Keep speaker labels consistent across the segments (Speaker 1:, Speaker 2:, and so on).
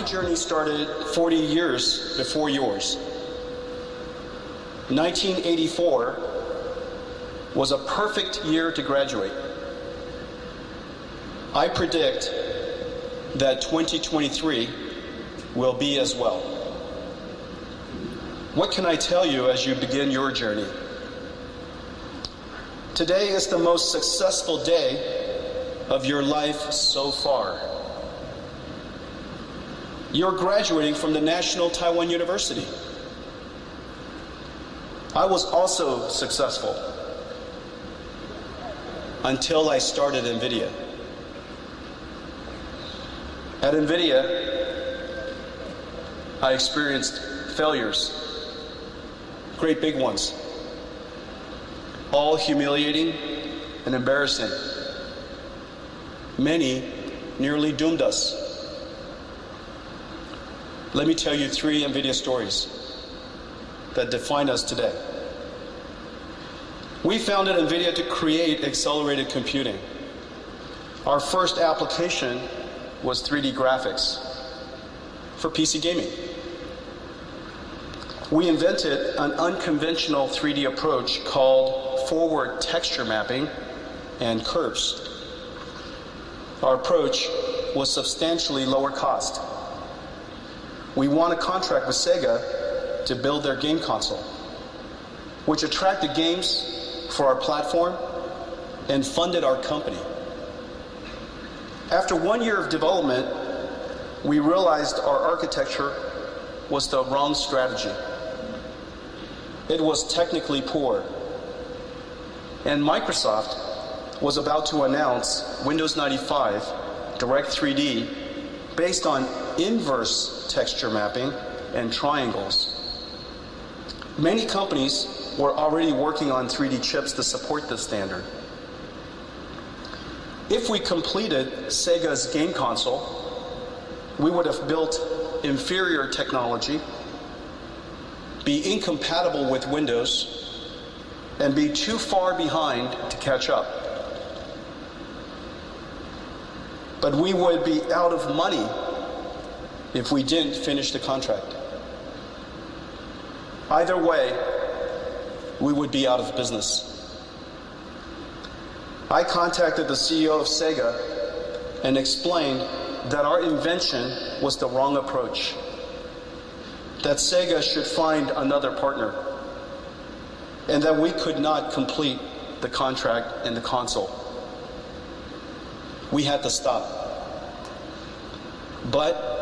Speaker 1: my journey started 40 years before yours. 1984 was a perfect year to graduate. I predict that 2023 will be as well. What can I tell you as you begin your journey? Today is the most successful day of your life so far. You're graduating from the National Taiwan University. I was also successful until I started NVIDIA. At NVIDIA, I experienced failures, great big ones, all humiliating and embarrassing. Many nearly doomed us. Let me tell you three NVIDIA stories that define us today. We founded NVIDIA to create accelerated computing. Our first application was 3D graphics for PC gaming. We invented an unconventional 3D approach called forward texture mapping and curves. Our approach was substantially lower cost. We won a contract with Sega to build their game console, which attracted games for our platform and funded our company. After one year of development, we realized our architecture was the wrong strategy. It was technically poor. And Microsoft was about to announce Windows 95 Direct 3D based on inverse texture mapping and triangles. Many companies were already working on 3D chips to support this standard. If we completed Sega's game console, we would have built inferior technology, be incompatible with Windows, and be too far behind to catch up. But we would be out of money if we didn't finish the contract. Either way, we would be out of business. I contacted the CEO of Sega and explained that our invention was the wrong approach, that Sega should find another partner, and that we could not complete the contract and the console. We had to stop. But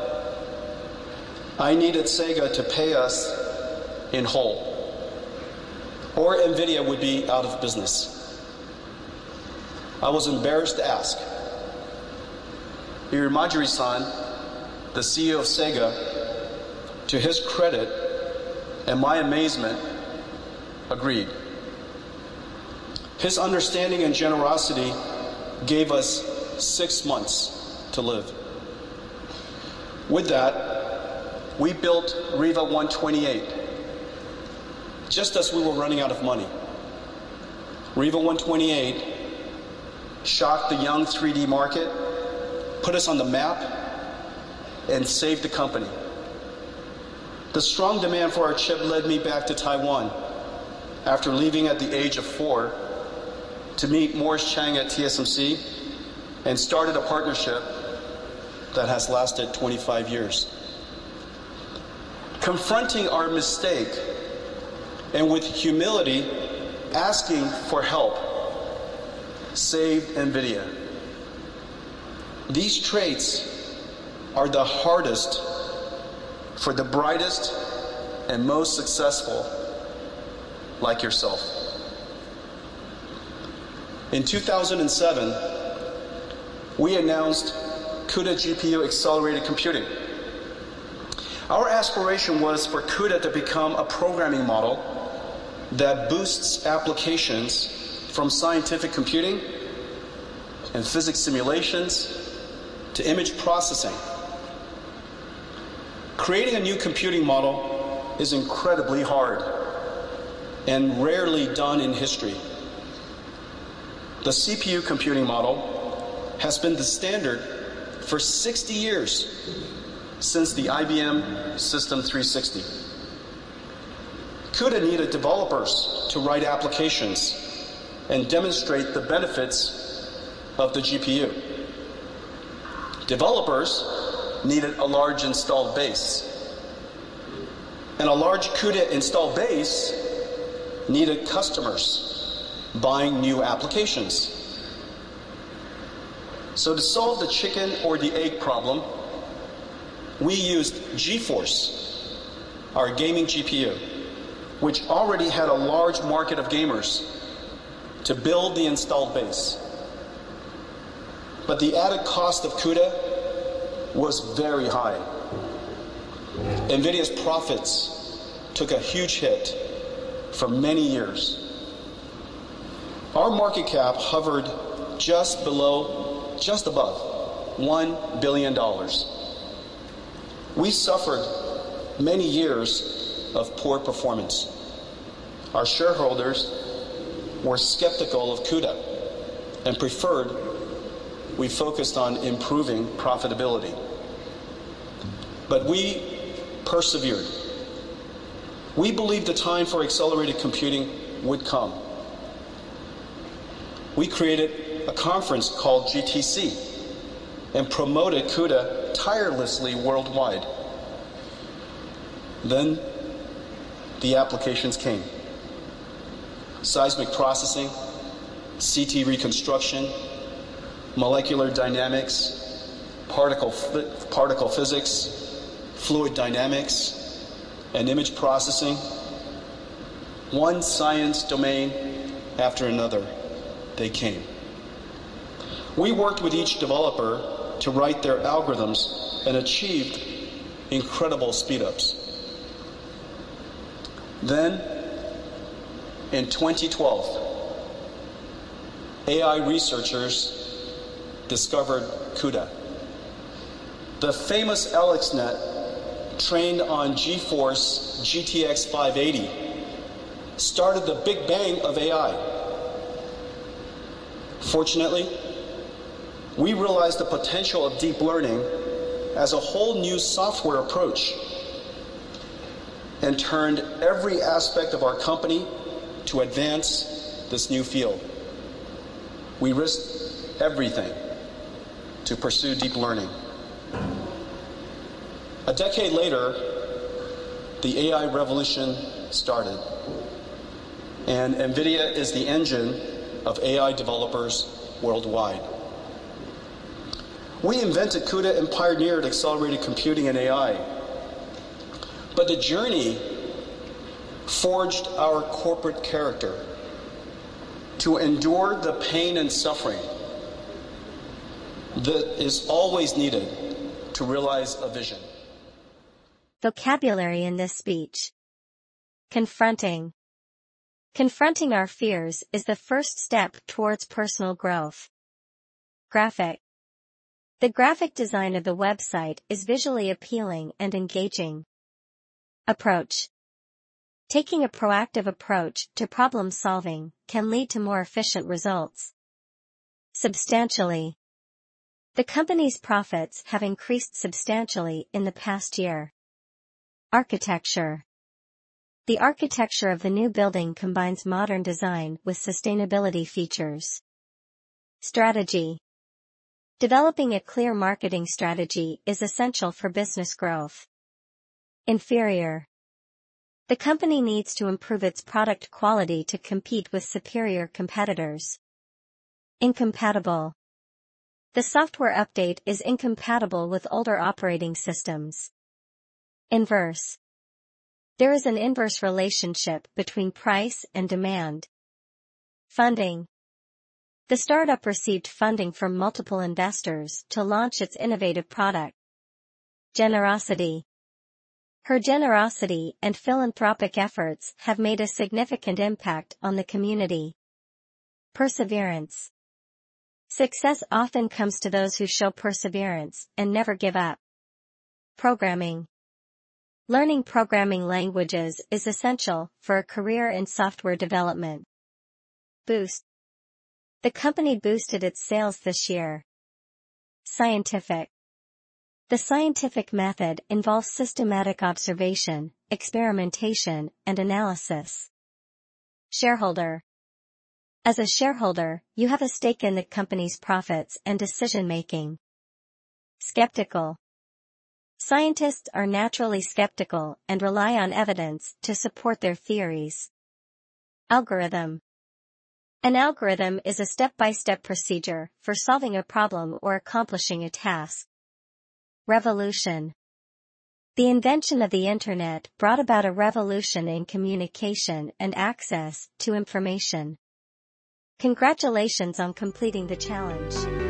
Speaker 1: I needed Sega to pay us in whole, or NVIDIA would be out of business. I was embarrassed to ask. Irimajiri san, the CEO of Sega, to his credit and my amazement, agreed. His understanding and generosity gave us six months to live. With that, we built Riva 128 just as we were running out of money. Riva 128 shocked the young 3D market, put us on the map, and saved the company. The strong demand for our chip led me back to Taiwan after leaving at the age of four to meet Morris Chang at TSMC and started a partnership that has lasted 25 years. Confronting our mistake and with humility asking for help save NVIDIA. These traits are the hardest for the brightest and most successful like yourself. In 2007, we announced CUDA GPU accelerated computing. Our aspiration was for CUDA to become a programming model that boosts applications from scientific computing and physics simulations to image processing. Creating a new computing model is incredibly hard and rarely done in history. The CPU computing model has been the standard for 60 years. Since the IBM System 360. CUDA needed developers to write applications and demonstrate the benefits of the GPU. Developers needed a large installed base. And a large CUDA installed base needed customers buying new applications. So to solve the chicken or the egg problem, we used GeForce, our gaming GPU, which already had a large market of gamers, to build the installed base. But the added cost of CUDA was very high. NVIDIA's profits took a huge hit for many years. Our market cap hovered just below, just above $1 billion. We suffered many years of poor performance. Our shareholders were skeptical of CUDA and preferred we focused on improving profitability. But we persevered. We believed the time for accelerated computing would come. We created a conference called GTC and promoted CUDA tirelessly worldwide. Then the applications came. Seismic processing, CT reconstruction, molecular dynamics, particle, particle physics, fluid dynamics, and image processing. One science domain after another, they came. We worked with each developer to write their algorithms and achieved incredible speedups. Then, in 2012, AI researchers discovered CUDA. The famous AlexNet, trained on GeForce GTX 580, started the big bang of AI. Fortunately, we realized the potential of deep learning as a whole new software approach and turned every aspect of our company to advance this new field. We risked everything to pursue deep learning. A decade later, the AI revolution started, and NVIDIA is the engine of AI developers worldwide. We invented CUDA and pioneered accelerated computing and AI. But the journey forged our corporate character to endure the pain and suffering that is always needed to realize a vision.
Speaker 2: Vocabulary in this speech. Confronting. Confronting our fears is the first step towards personal growth. Graphic. The graphic design of the website is visually appealing and engaging. Approach. Taking a proactive approach to problem solving can lead to more efficient results. Substantially. The company's profits have increased substantially in the past year. Architecture. The architecture of the new building combines modern design with sustainability features. Strategy. Developing a clear marketing strategy is essential for business growth. Inferior. The company needs to improve its product quality to compete with superior competitors. Incompatible. The software update is incompatible with older operating systems. Inverse. There is an inverse relationship between price and demand. Funding. The startup received funding from multiple investors to launch its innovative product. Generosity. Her generosity and philanthropic efforts have made a significant impact on the community. Perseverance. Success often comes to those who show perseverance and never give up. Programming. Learning programming languages is essential for a career in software development. Boost. The company boosted its sales this year. Scientific. The scientific method involves systematic observation, experimentation, and analysis. Shareholder As a shareholder, you have a stake in the company's profits and decision-making. Skeptical Scientists are naturally skeptical and rely on evidence to support their theories. Algorithm An algorithm is a step-by-step procedure for solving a problem or accomplishing a task. Revolution The invention of the Internet brought about a revolution in communication and access to information. Congratulations on completing the challenge.